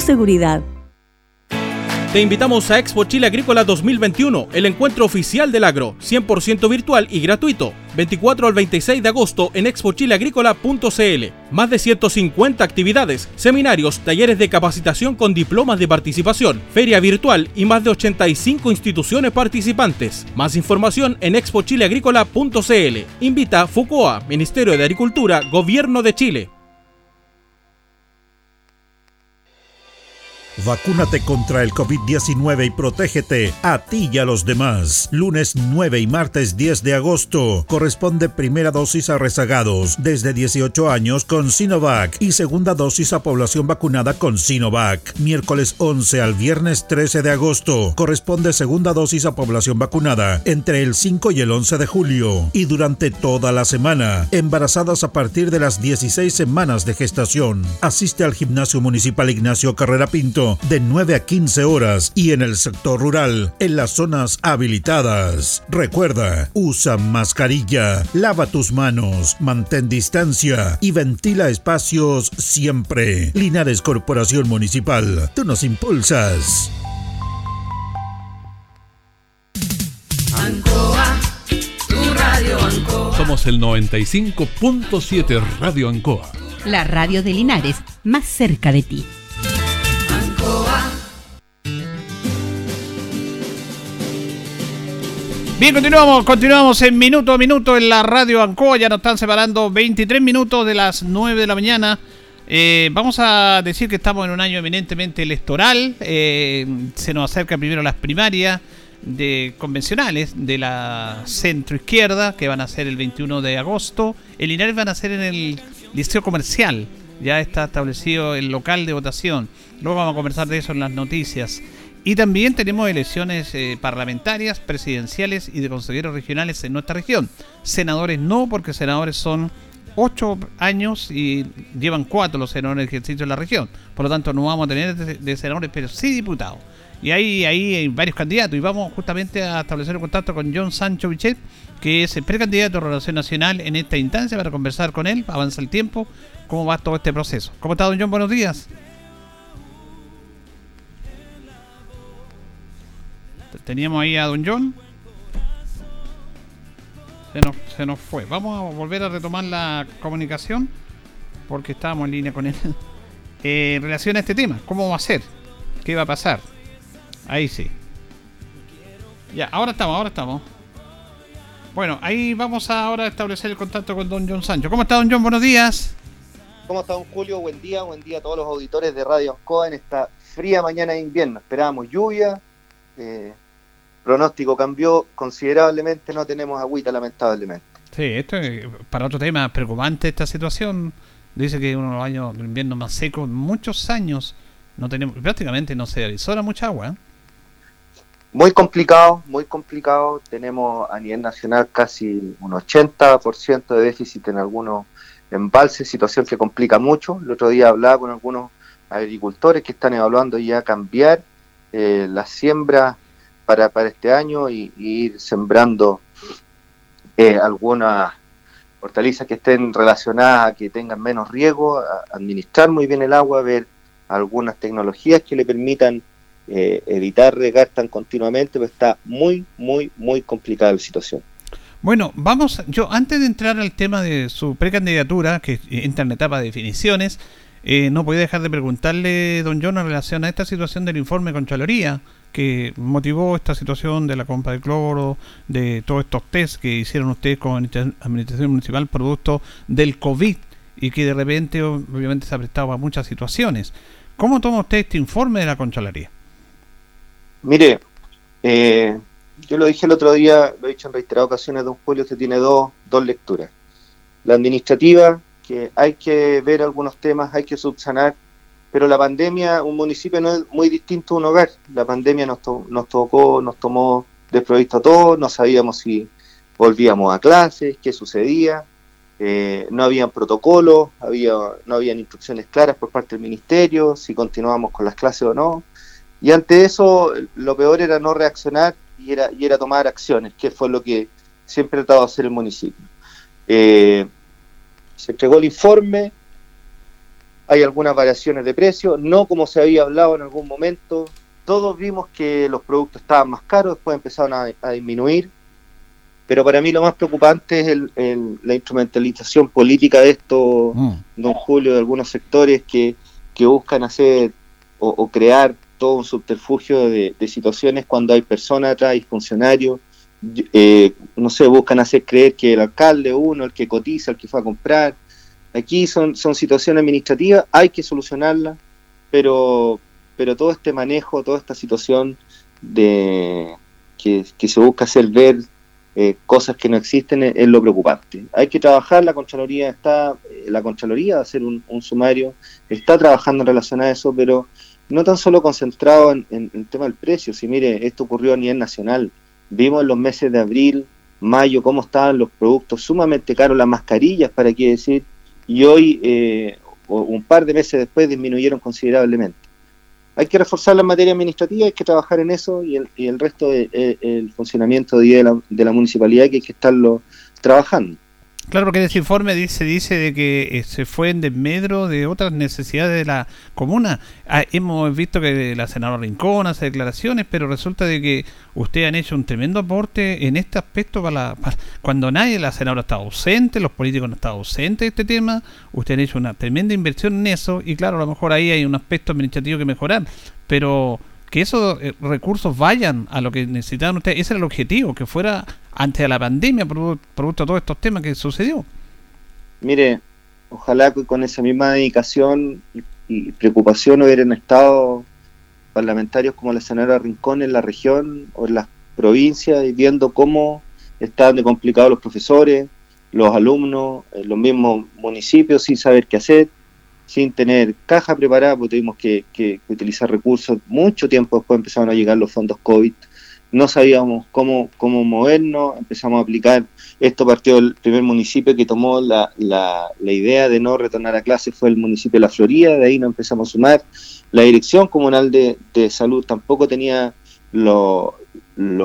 seguridad. Te invitamos a Expo Chile Agrícola 2021, el encuentro oficial del agro, 100% virtual y gratuito. 24 al 26 de agosto en expochileagrícola.cl. Más de 150 actividades, seminarios, talleres de capacitación con diplomas de participación, feria virtual y más de 85 instituciones participantes. Más información en expochileagrícola.cl. Invita FUCOA, Ministerio de Agricultura, Gobierno de Chile. Vacúnate contra el COVID-19 y protégete a ti y a los demás. Lunes 9 y martes 10 de agosto corresponde primera dosis a rezagados desde 18 años con Sinovac y segunda dosis a población vacunada con Sinovac. Miércoles 11 al viernes 13 de agosto corresponde segunda dosis a población vacunada entre el 5 y el 11 de julio y durante toda la semana. Embarazadas a partir de las 16 semanas de gestación. Asiste al gimnasio municipal Ignacio Carrera Pinto de 9 a 15 horas y en el sector rural, en las zonas habilitadas. Recuerda, usa mascarilla, lava tus manos, mantén distancia y ventila espacios siempre. Linares Corporación Municipal, tú nos impulsas. Ancoa, tu radio Ancoa. Somos el 95.7 Radio Ancoa. La radio de Linares, más cerca de ti. Bien, continuamos, continuamos en minuto a minuto en la radio Ancoa. Ya nos están separando 23 minutos de las 9 de la mañana. Eh, vamos a decir que estamos en un año eminentemente electoral. Eh, se nos acerca primero las primarias de convencionales de la centro izquierda que van a ser el 21 de agosto. El Linares van a ser en el liceo comercial. Ya está establecido el local de votación. Luego vamos a conversar de eso en las noticias. Y también tenemos elecciones eh, parlamentarias, presidenciales y de consejeros regionales en nuestra región. Senadores no, porque senadores son ocho años y llevan cuatro los senadores de ejercicio en la región. Por lo tanto, no vamos a tener de, senadores, pero sí diputados. Y ahí, ahí hay varios candidatos. Y vamos justamente a establecer un contacto con John Sancho Bichet, que es el precandidato de Relación Nacional en esta instancia, para conversar con él. Avanza el tiempo, cómo va todo este proceso. ¿Cómo está, don John? Buenos días. Teníamos ahí a Don John. Se nos, se nos fue. Vamos a volver a retomar la comunicación porque estábamos en línea con él. Eh, en relación a este tema, ¿cómo va a ser? ¿Qué va a pasar? Ahí sí. Ya, ahora estamos, ahora estamos. Bueno, ahí vamos a ahora establecer el contacto con Don John Sancho. ¿Cómo está Don John? Buenos días. ¿Cómo está Don Julio? Buen día, buen día a todos los auditores de Radio Ancoa en esta fría mañana de invierno. Esperábamos lluvia, eh, pronóstico cambió considerablemente, no tenemos agüita lamentablemente. Sí, esto es para otro tema preocupante esta situación. Dice que uno de los años de invierno más secos, muchos años, no tenemos, prácticamente no se avisora mucha agua. ¿eh? Muy complicado, muy complicado. Tenemos a nivel nacional casi un 80% de déficit en algunos embalses, situación que complica mucho. El otro día hablaba con algunos agricultores que están evaluando ya cambiar eh, la siembra para, para este año y, ir sembrando eh, algunas hortalizas que estén relacionadas a que tengan menos riesgo, administrar muy bien el agua, ver algunas tecnologías que le permitan eh, evitar regar tan continuamente, pero está muy, muy, muy complicada la situación. Bueno, vamos, yo antes de entrar al tema de su precandidatura, que entra en la etapa de definiciones, eh, no podía dejar de preguntarle, don John, en relación a esta situación del informe con Chaloría, que motivó esta situación de la compra de cloro, de todos estos test que hicieron ustedes con la Administración Municipal producto del COVID y que de repente obviamente se ha prestado a muchas situaciones. ¿Cómo toma usted este informe de la Contraloría? Mire, eh, yo lo dije el otro día, lo he dicho en reiteradas ocasiones, don Julio, que tiene dos, dos lecturas. La administrativa, que hay que ver algunos temas, hay que subsanar, pero la pandemia, un municipio no es muy distinto a un hogar. La pandemia nos, nos tocó, nos tomó desprovisto a todos, no sabíamos si volvíamos a clases, qué sucedía, eh, no habían protocolos, había, no habían instrucciones claras por parte del ministerio, si continuábamos con las clases o no. Y ante eso, lo peor era no reaccionar y era, y era tomar acciones, que fue lo que siempre ha tratado de hacer el municipio. Eh, se entregó el informe, hay algunas variaciones de precio, no como se había hablado en algún momento. Todos vimos que los productos estaban más caros, después empezaron a, disminuir. Pero para mí lo más preocupante es la instrumentalización política de esto, mm. don Julio, de algunos sectores que, buscan hacer o, crear todo un subterfugio de, situaciones cuando hay personas atrás y funcionarios. Eh, no sé, buscan hacer creer que el alcalde, uno, el que cotiza, el que fue a comprar, Aquí son, son situaciones administrativas, hay que solucionarlas, pero, pero todo este manejo, toda esta situación de que, se busca hacer ver eh, cosas que no existen es, lo preocupante. Hay que trabajar, la Contraloría está, eh, la Contraloría va hacer un, sumario, está trabajando en relación a eso, pero no tan solo concentrado en, el tema del precio, si mire, esto ocurrió a nivel nacional, vimos en los meses de abril, mayo, cómo estaban los productos sumamente caros, las mascarillas, para qué decir, y hoy, eh, un par de meses después, disminuyeron considerablemente. Hay que reforzar la materia administrativa, hay que trabajar en eso y el, y el resto del de, el funcionamiento de la, de la municipalidad que hay que estarlo trabajando. Claro, porque en ese informe dice, dice de que eh, se fue en desmedro de otras necesidades de la comuna. Ah, hemos visto que la senadora Rincón hace declaraciones, pero resulta de que ustedes han hecho un tremendo aporte en este aspecto para, cuando nadie, la senadora está ausente, los políticos no están ausentes de este tema, ustedes han hecho una tremenda inversión en eso y claro, a lo mejor ahí hay un aspecto administrativo que mejorar, pero que esos eh, recursos vayan a lo que necesitaban ustedes, ese era el objetivo, que fuera antes de la pandemia, producto de todos estos temas que sucedió. Mire, ojalá que con esa misma dedicación y, preocupación hubieran estado parlamentarios como la senadora Rincón en la región o en las provincias, viendo cómo están de complicados los profesores, los alumnos, en los mismos municipios sin saber qué hacer, sin tener caja preparada, porque tuvimos que, que utilizar recursos. Mucho tiempo después empezaron a llegar los fondos COVID no sabíamos cómo, cómo movernos, empezamos a aplicar, esto partió del primer municipio que tomó la, la, idea de no retornar a clase fue el municipio de La Florida, de ahí nos empezamos a sumar. La Dirección Comunal de, Salud tampoco tenía los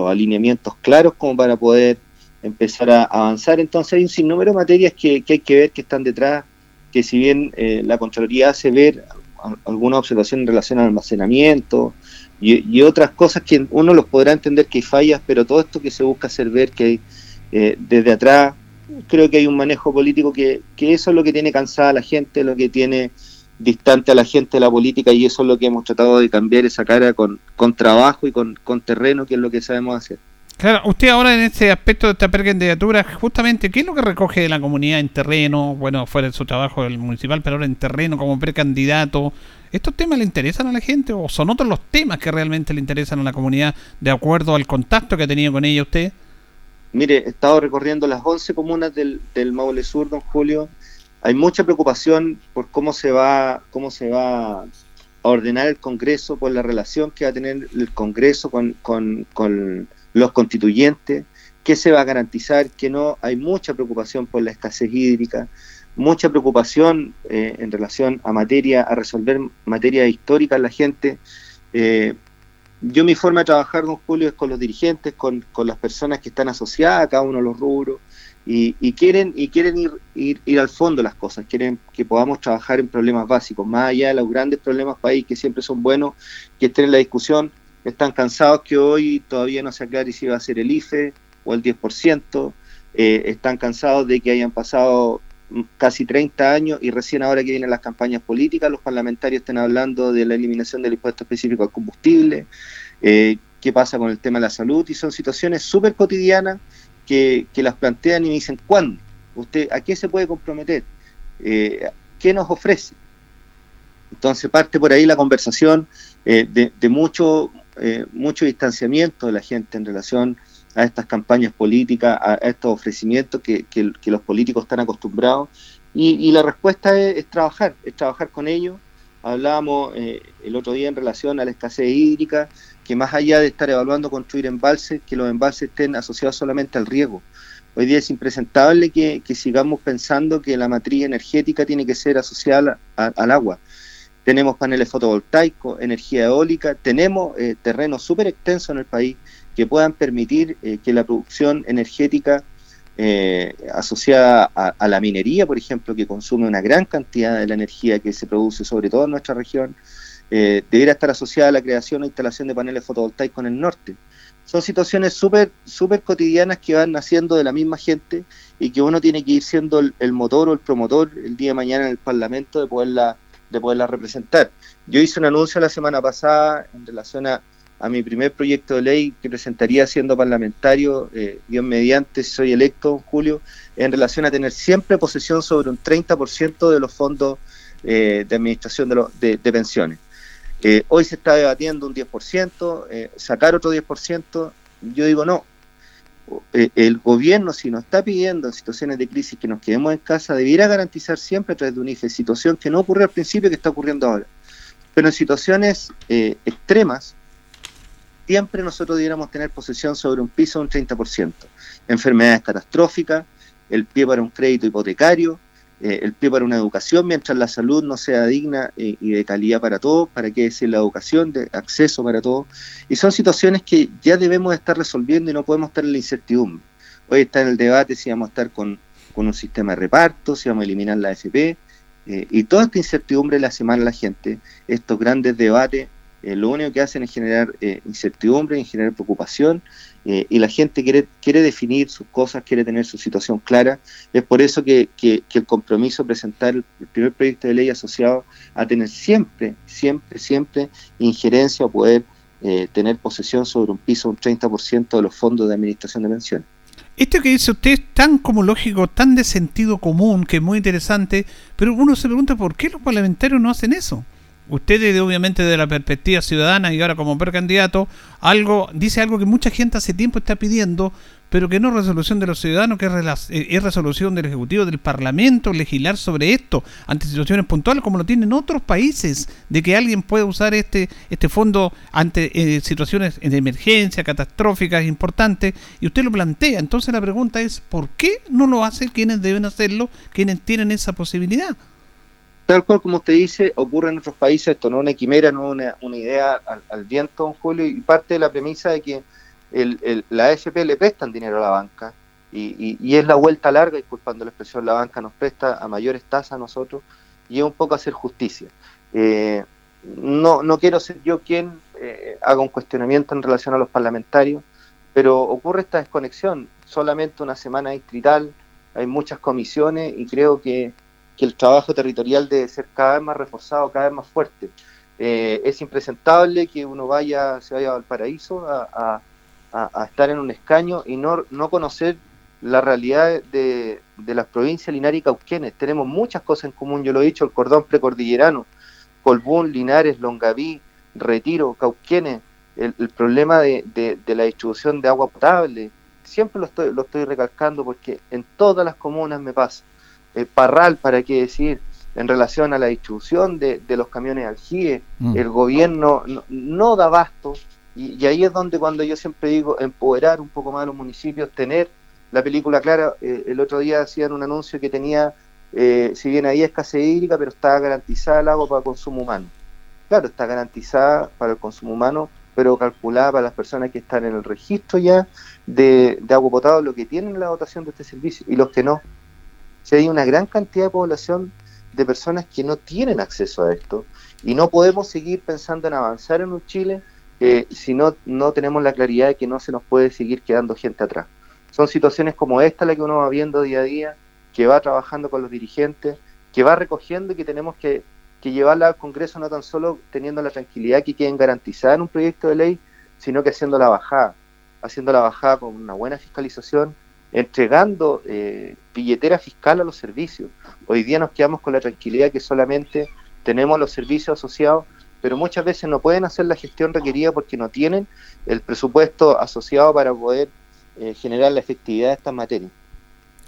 alineamientos claros como para poder empezar a avanzar, entonces hay un sinnúmero de materias que, hay que ver que están detrás, que si bien eh, la Contraloría hace ver alguna observación en relación al almacenamiento, y, otras cosas que uno los podrá entender que hay fallas, pero todo esto que se busca hacer ver que hay, eh, desde atrás, creo que hay un manejo político que, que eso es lo que tiene cansada a la gente, lo que tiene distante a la gente de la política y eso es lo que hemos tratado de cambiar esa cara con, con trabajo y con, con terreno, que es lo que sabemos hacer. Claro, usted ahora en este aspecto de esta precandidatura, justamente, ¿qué es lo que recoge de la comunidad en terreno? Bueno, fuera de su trabajo del municipal, pero ahora en terreno como precandidato. ¿Estos temas le interesan a la gente o son otros los temas que realmente le interesan a la comunidad de acuerdo al contacto que ha tenido con ella usted? Mire, he estado recorriendo las 11 comunas del, del Maule Sur, don Julio. Hay mucha preocupación por cómo se va, cómo se va a ordenar el Congreso, por la relación que va a tener el Congreso con, con, con los constituyentes, qué se va a garantizar, que no hay mucha preocupación por la escasez hídrica, mucha preocupación eh, en relación a materia, a resolver materia histórica la gente. Eh, yo mi forma de trabajar, don Julio, es con los dirigentes, con, las personas que están asociadas a cada uno de los rubros y, quieren y quieren ir, ir, ir, al fondo las cosas, quieren que podamos trabajar en problemas básicos, más allá de los grandes problemas país que siempre son buenos, que estén en la discusión, están cansados que hoy todavía no se aclare si va a ser el IFE o el 10%, eh, están cansados de que hayan pasado casi 30 años y recién ahora que vienen las campañas políticas, los parlamentarios están hablando de la eliminación del impuesto específico al combustible, eh, qué pasa con el tema de la salud, y son situaciones súper cotidianas que, las plantean y me dicen, ¿cuándo? ¿Usted a qué se puede comprometer? Eh, ¿Qué nos ofrece? Entonces parte por ahí la conversación eh, de, mucho, mucho distanciamiento de la gente en relación a estas campañas políticas, a, estos ofrecimientos que, los políticos están acostumbrados. Y, la respuesta es, trabajar, es trabajar con ellos. Hablábamos eh, el otro día en relación a la escasez hídrica, que más allá de estar evaluando construir embalses, que los embalses estén asociados solamente al riego. Hoy día es impresentable que, sigamos pensando que la matriz energética tiene que ser asociada al agua. Tenemos paneles fotovoltaicos, energía eólica, tenemos eh, terrenos súper extensos en el país que puedan permitir eh, que la producción energética eh, asociada a, la minería, por ejemplo, que consume una gran cantidad de la energía que se produce sobre todo en nuestra región, debiera estar asociada a la creación o instalación de paneles fotovoltaicos en el norte. Son situaciones súper super cotidianas que van naciendo de la misma gente y que uno tiene que ir siendo el, motor o el promotor el día de mañana en el Parlamento de poderla, de poderla representar. Yo hice un anuncio la semana pasada en relación a mi primer proyecto de ley que presentaría siendo parlamentario, eh, mediante, si soy electo en julio, en relación a tener siempre posesión sobre un 30% de los fondos eh, de administración de, de, pensiones. Eh, hoy se está debatiendo un 10%, eh, sacar otro 10%, yo digo no. El gobierno, si nos está pidiendo en situaciones de crisis que nos quedemos en casa, debiera garantizar siempre a través de un IFE, situación que no ocurrió al principio que está ocurriendo ahora. Pero en situaciones extremas, siempre nosotros debiéramos tener posesión sobre un piso de un 30%. Enfermedades catastróficas, el pie para un crédito hipotecario, eh, el pie para una educación, mientras la salud no sea digna eh, y de calidad para todos, para qué decir la educación, de acceso para todos. Y son situaciones que ya debemos estar resolviendo y no podemos estar en la incertidumbre. Hoy está en el debate si vamos a estar con, un sistema de reparto, si vamos a eliminar la AFP, eh, y toda esta incertidumbre la semana la gente, estos grandes debates eh, lo único que hacen es generar eh, incertidumbre, generar preocupación, eh, y la gente quiere, quiere definir sus cosas, quiere tener su situación clara. Es por eso que, el compromiso de presentar el, primer proyecto de ley asociado a tener siempre, siempre, siempre injerencia o poder tener posesión sobre un piso, un 30% de los fondos de administración de pensiones. Esto que dice usted es tan como lógico, tan de sentido común, que es muy interesante, pero uno se pregunta por qué los parlamentarios no hacen eso usted obviamente de la perspectiva ciudadana y ahora como precandidato, algo, dice algo que mucha gente hace tiempo está pidiendo, pero que no es resolución de los ciudadanos, que es, eh, es resolución del Ejecutivo, del Parlamento, legislar sobre esto, ante situaciones puntuales como lo tienen otros países, de que alguien pueda usar este, este fondo ante eh, situaciones de emergencia, catastróficas, importantes, y usted lo plantea. Entonces la pregunta es, ¿por qué no lo hacen quienes deben hacerlo, quienes tienen esa posibilidad? Tal cual como usted dice, ocurre en otros países, esto no es una quimera, no es una, idea al, viento, don Julio, y parte de la premisa de que la AFP le prestan dinero a la banca, y, es la vuelta larga, disculpando la expresión, la banca nos presta a mayores tasas a nosotros, y es un poco hacer justicia. Eh, no, no quiero ser yo quien eh, haga un cuestionamiento en relación a los parlamentarios, pero ocurre esta desconexión, solamente una semana distrital, hay muchas comisiones, y creo que que el trabajo territorial debe ser cada vez más reforzado, cada vez más fuerte. Eh, es impresentable que uno vaya, se vaya al paraíso a, estar en un escaño y no, no conocer la realidad de, las provincias Linares y Cauquenes. Tenemos muchas cosas en común, yo lo he dicho, el cordón precordillerano, Colbún, Linares, Longaví, Retiro, Cauquenes, el, problema de, de, la distribución de agua potable. Siempre lo estoy, lo estoy recalcando porque en todas las comunas me pasa. Eh, Parral, para qué decir, en relación a la distribución de, los camiones aljíes, mm. el gobierno no, da abasto, y, ahí es donde cuando yo siempre digo empoderar un poco más a los municipios, tener la película clara, eh, el otro día hacían un anuncio que tenía, eh, si bien ahí escasez hídrica, pero está garantizada el agua para consumo humano. Claro, está garantizada para el consumo humano, pero calculada para las personas que están en el registro ya de, de agua potable, lo que tienen la dotación de este servicio, y los que no si hay una gran cantidad de población de personas que no tienen acceso a esto y no podemos seguir pensando en avanzar en un Chile eh, si no, no tenemos la claridad de que no se nos puede seguir quedando gente atrás. Son situaciones como esta la que uno va viendo día a día que va trabajando con los dirigentes, que va recogiendo y que tenemos que, que llevarla al Congreso no tan solo teniendo la tranquilidad que quieren garantizar en un proyecto de ley, sino que haciendo la bajada, haciendo la bajada con una buena fiscalización, entregando eh, billetera fiscal a los servicios. Hoy día nos quedamos con la tranquilidad que solamente tenemos los servicios asociados, pero muchas veces no pueden hacer la gestión requerida porque no tienen el presupuesto asociado para poder eh, generar la efectividad de estas materias.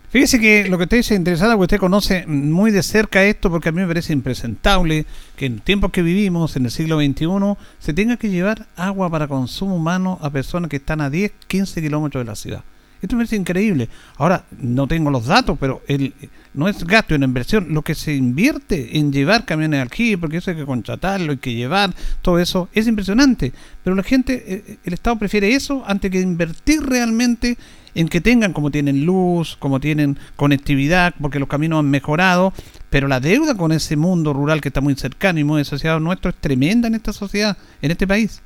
Fíjese que lo que usted dice interesante, porque usted conoce muy de cerca esto, porque a mí me parece impresentable que en tiempos que vivimos, en el siglo XXI, se tenga que llevar agua para consumo humano a personas que están a 10, 15 kilómetros de la ciudad. Esto me parece increíble. Ahora, no tengo los datos, pero el, no es gasto, una inversión. Lo que se invierte en llevar camiones aquí, porque eso hay que contratarlo, hay que llevar, todo eso, es impresionante. Pero la gente, eh, el Estado prefiere eso antes que invertir realmente en que tengan, como tienen luz, como tienen conectividad, porque los caminos han mejorado. Pero la deuda con ese mundo rural que está muy cercano y muy asociado nuestro es tremenda en esta sociedad, en este país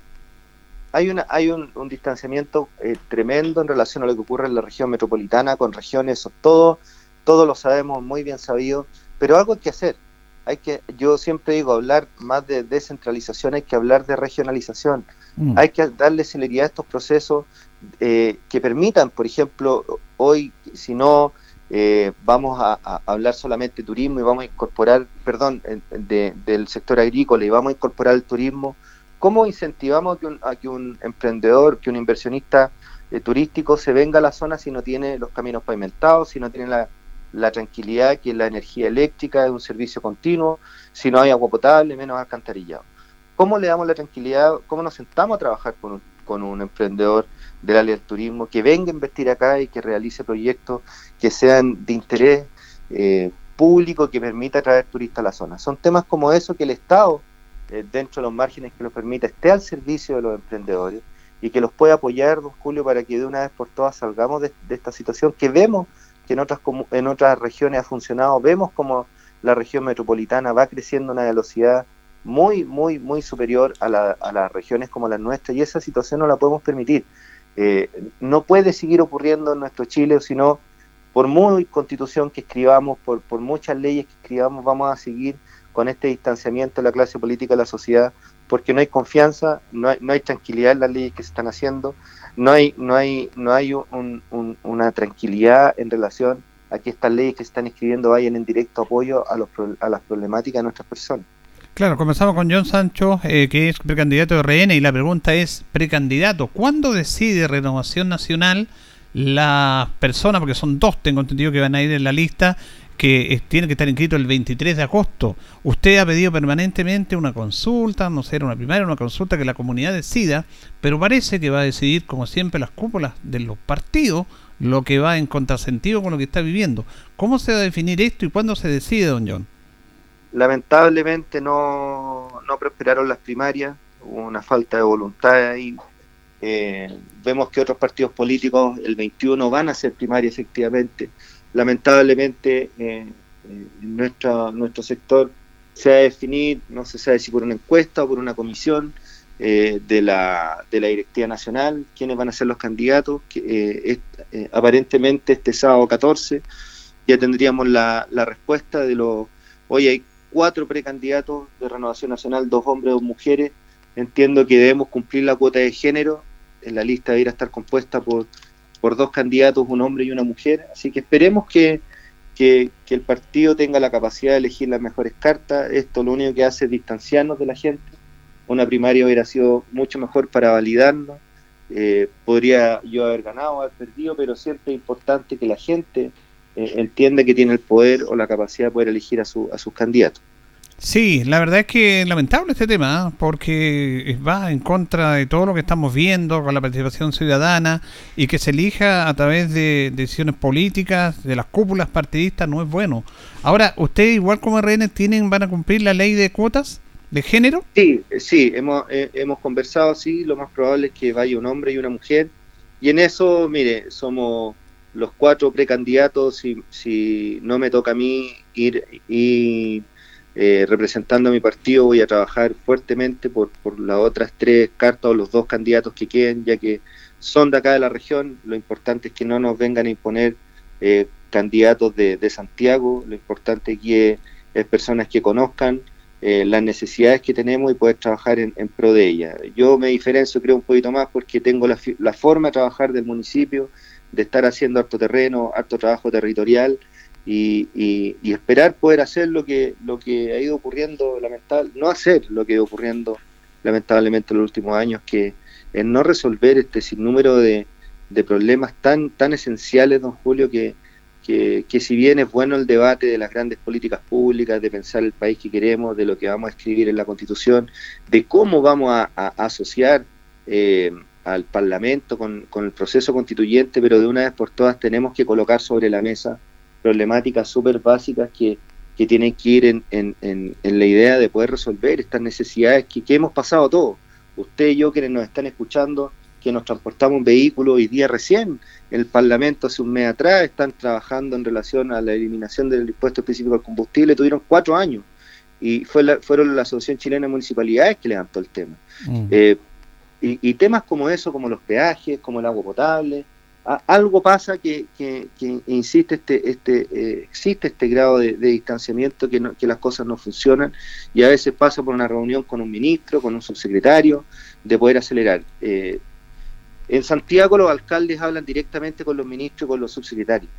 hay, una, hay un, distanciamiento eh, tremendo en relación a lo que ocurre en la región metropolitana con regiones, todo, todos lo sabemos muy bien sabido, pero algo hay que hacer. Hay que, yo siempre digo, hablar más de descentralización, hay que hablar de regionalización, mm. hay que darle celeridad a estos procesos eh, que permitan, por ejemplo, hoy, si no eh, vamos a, hablar solamente de turismo y vamos a incorporar, perdón, del sector agrícola y vamos a incorporar el turismo, ¿Cómo incentivamos que un, a que un emprendedor, que un inversionista eh, turístico se venga a la zona si no tiene los caminos pavimentados, si no tiene la, tranquilidad que la energía eléctrica es un servicio continuo, si no hay agua potable, menos alcantarillado? ¿Cómo le damos la tranquilidad? ¿Cómo nos sentamos a trabajar con un, con un emprendedor del área del turismo que venga a invertir acá y que realice proyectos que sean de interés eh, público que permita traer turistas a la zona? Son temas como eso que el Estado eh, dentro de los márgenes que lo permita, esté al servicio de los emprendedores y que los pueda apoyar, don Julio, para que de una vez por todas salgamos de, esta situación que vemos que en otras, en otras regiones ha funcionado, vemos como la región metropolitana va creciendo a una velocidad muy, muy, muy superior a, las regiones como las nuestras y esa situación no la podemos permitir. Eh, no puede seguir ocurriendo en nuestro Chile, sino por muy constitución que escribamos, por, por muchas leyes que escribamos, vamos a seguir con este distanciamiento de la clase política de la sociedad, porque no hay confianza, no hay, no hay tranquilidad en las leyes que se están haciendo, no hay, no hay, no hay una tranquilidad en relación a que estas leyes que se están escribiendo vayan en directo apoyo a, los, a las problemáticas de nuestras personas. Claro, comenzamos con John Sancho, eh, que es precandidato de RN, y la pregunta es, precandidato, ¿cuándo decide Renovación Nacional la persona, porque son dos, tengo entendido que van a ir en la lista, que tiene que estar inscrito el 23 de agosto. Usted ha pedido permanentemente una consulta, no sé, una primaria, una consulta que la comunidad decida, pero parece que va a decidir, como siempre, las cúpulas de los partidos, lo que va en contrasentido con lo que está viviendo. ¿Cómo se va a definir esto y cuándo se decide, don John? Lamentablemente no, no prosperaron las primarias, hubo una falta de voluntad ahí. Eh, vemos que otros partidos políticos el 21 van a hacer primaria efectivamente lamentablemente eh, nuestra, nuestro sector se va a definir, no se sabe si por una encuesta o por una comisión eh, de, la, de la directiva nacional, quiénes van a ser los candidatos. Que, eh, aparentemente este sábado 14 ya tendríamos la, la respuesta de los... Hoy hay cuatro precandidatos de Renovación Nacional, dos hombres, dos mujeres. Entiendo que debemos cumplir la cuota de género. En la lista debería estar compuesta por por dos candidatos, un hombre y una mujer. Así que esperemos que, que, el partido tenga la capacidad de elegir las mejores cartas. Esto lo único que hace es distanciarnos de la gente. Una primaria hubiera sido mucho mejor para validarnos. Eh, podría yo haber ganado, haber perdido, pero siempre es importante que la gente eh, entienda que tiene el poder o la capacidad de poder elegir a, su, a sus candidatos. Sí, la verdad es que es lamentable este tema, ¿eh? porque va en contra de todo lo que estamos viendo con la participación ciudadana y que se elija a través de decisiones políticas, de las cúpulas partidistas, no es bueno. Ahora, ¿ustedes igual como RN tienen, van a cumplir la ley de cuotas de género? Sí, sí, hemos, eh, hemos conversado, sí, lo más probable es que vaya un hombre y una mujer. Y en eso, mire, somos los cuatro precandidatos, si, si no me toca a mí ir y eh, representando a mi partido voy a trabajar fuertemente por, por las otras tres cartas o los dos candidatos que queden, ya que son de acá de la región. Lo importante es que no nos vengan a imponer eh, candidatos de, Santiago. Lo importante aquí es, personas que conozcan eh, las necesidades que tenemos y poder trabajar en, pro de ellas. Yo me diferencio, creo, un poquito más porque tengo la, la forma de trabajar del municipio, de estar haciendo harto terreno, harto trabajo territorial y, esperar poder hacer lo que, lo que ha ido ocurriendo, lamentable, no hacer lo que ha ido ocurriendo lamentablemente en los últimos años, que es no resolver este sinnúmero de, de problemas tan, tan esenciales, don Julio, que, que, si bien es bueno el debate de las grandes políticas públicas, de pensar el país que queremos, de lo que vamos a escribir en la Constitución, de cómo vamos a, asociar eh, al Parlamento con, con, el proceso constituyente, pero de una vez por todas tenemos que colocar sobre la mesa problemáticas súper básicas que, que, tienen que ir en, en, en, la idea de poder resolver estas necesidades que, que hemos pasado todos. Usted y yo, quienes nos están escuchando, que nos transportamos un vehículo hoy día recién, el Parlamento hace un mes atrás, están trabajando en relación a la eliminación del impuesto específico al combustible, tuvieron cuatro años y fue la, fueron la Asociación Chilena de Municipalidades que levantó el tema. Mm. Eh, y, temas como eso, como los peajes, como el agua potable, algo pasa que, que, insiste este, este, eh, existe este grado de, distanciamiento, que, que las cosas no funcionan y a veces pasa por una reunión con un ministro, con un subsecretario, de poder acelerar. Eh, en Santiago los alcaldes hablan directamente con los ministros y con los subsecretarios.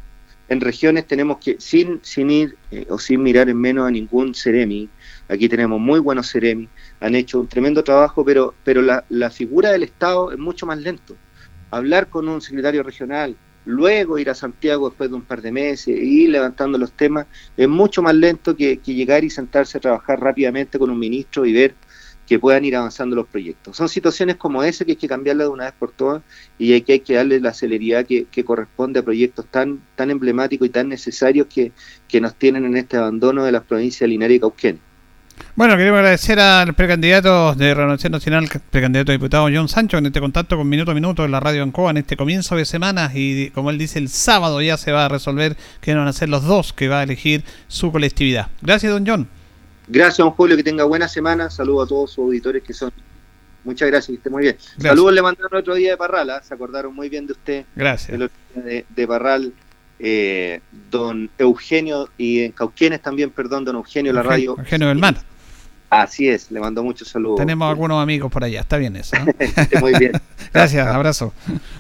En regiones tenemos que, sin, sin ir eh, o sin mirar en menos a ningún Ceremi, aquí tenemos muy buenos Ceremi, han hecho un tremendo trabajo, pero, pero la figura del Estado es mucho más lento. Hablar con un secretario regional, luego ir a Santiago después de un par de meses e ir levantando los temas, es mucho más lento que, llegar y sentarse a trabajar rápidamente con un ministro y ver que puedan ir avanzando los proyectos. Son situaciones como esa que hay que cambiarla de una vez por todas y hay que, hay darle la celeridad que, corresponde a proyectos tan, tan emblemáticos y tan necesarios que, nos tienen en este abandono de las provincias de Linares y Cauquén. Bueno, queremos agradecer al precandidato de Renovación Nacional, precandidato a diputado John Sancho, en este contacto con Minuto a Minuto en la radio Ancoa en este comienzo de semana y como él dice, el sábado ya se va a resolver qué van a ser los dos que va a elegir su colectividad. Gracias, don John. Gracias, don Julio, que tenga buena semana. Saludos a todos sus auditores que son. Muchas gracias, que esté muy bien. Saludos le mandaron otro día de Parral, ¿ah? se acordaron muy bien de usted. Gracias. Día de, Parral, eh, don Eugenio, y en Cauquienes también, perdón, don Eugenio, la radio. Eugenio del Mar. Así es, le mando muchos saludos. Tenemos algunos amigos por allá, está bien eso. muy bien. Gracias, abrazo.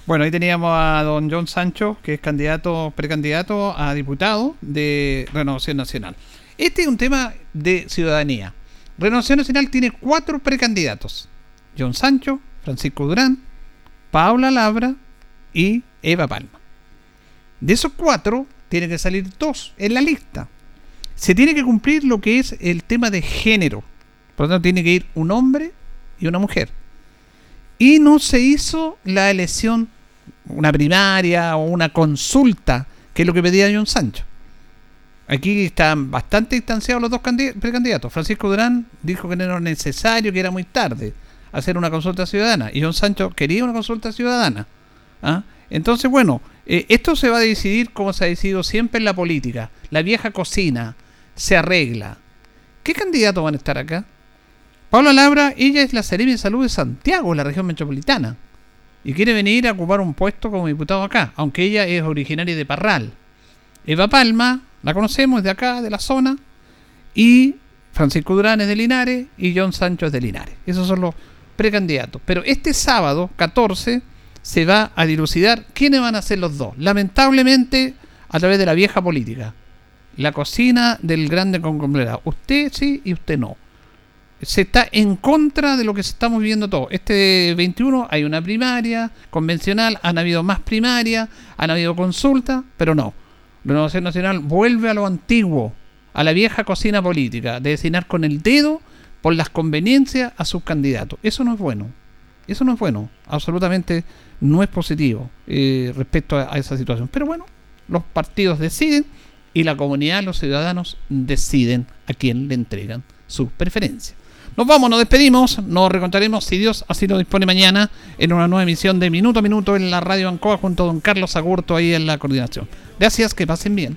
Bueno, ahí teníamos a don John Sancho, que es candidato, precandidato a diputado de Renovación Nacional. Este es un tema de ciudadanía. Renovación Nacional tiene cuatro precandidatos. John Sancho, Francisco Durán, Paula Labra y Eva Palma. De esos cuatro, tienen que salir dos en la lista. Se tiene que cumplir lo que es el tema de género. Por lo tanto, tiene que ir un hombre y una mujer. Y no se hizo la elección, una primaria o una consulta, que es lo que pedía John Sancho. Aquí están bastante distanciados los dos precandidatos. Francisco Durán dijo que no era necesario, que era muy tarde hacer una consulta ciudadana. Y John Sancho quería una consulta ciudadana. ¿ah? Entonces, bueno, eh, esto se va a decidir como se ha decidido siempre en la política. La vieja cocina se arregla. ¿Qué candidatos van a estar acá? Pablo Labra, ella es la Seremi de Salud de Santiago, la región metropolitana. Y quiere venir a ocupar un puesto como diputado acá, aunque ella es originaria de Parral. Eva Palma, la conocemos de acá, de la zona. Y Francisco Durán es de Linares y John Sancho es de Linares. Esos son los precandidatos. Pero este sábado, 14, se va a dilucidar quiénes van a ser los dos. Lamentablemente, a través de la vieja política. La cocina del grande conglomerado. Usted sí y usted no. Se está en contra de lo que estamos viviendo todo. Este 21 hay una primaria convencional, han habido más primarias, han habido consultas, pero no. Renovación Nacional vuelve a lo antiguo, a la vieja cocina política, de designar con el dedo por las conveniencias a sus candidatos. Eso no es bueno. Eso no es bueno. Absolutamente no es positivo eh, respecto a, esa situación. Pero bueno, los partidos deciden y la comunidad, los ciudadanos deciden a quién le entregan su preferencia. Nos vamos, nos despedimos, nos recontaremos si Dios así lo dispone mañana en una nueva emisión de Minuto a Minuto en la Radio Ancoa junto a don Carlos Agurto ahí en la coordinación. Gracias, que pasen bien.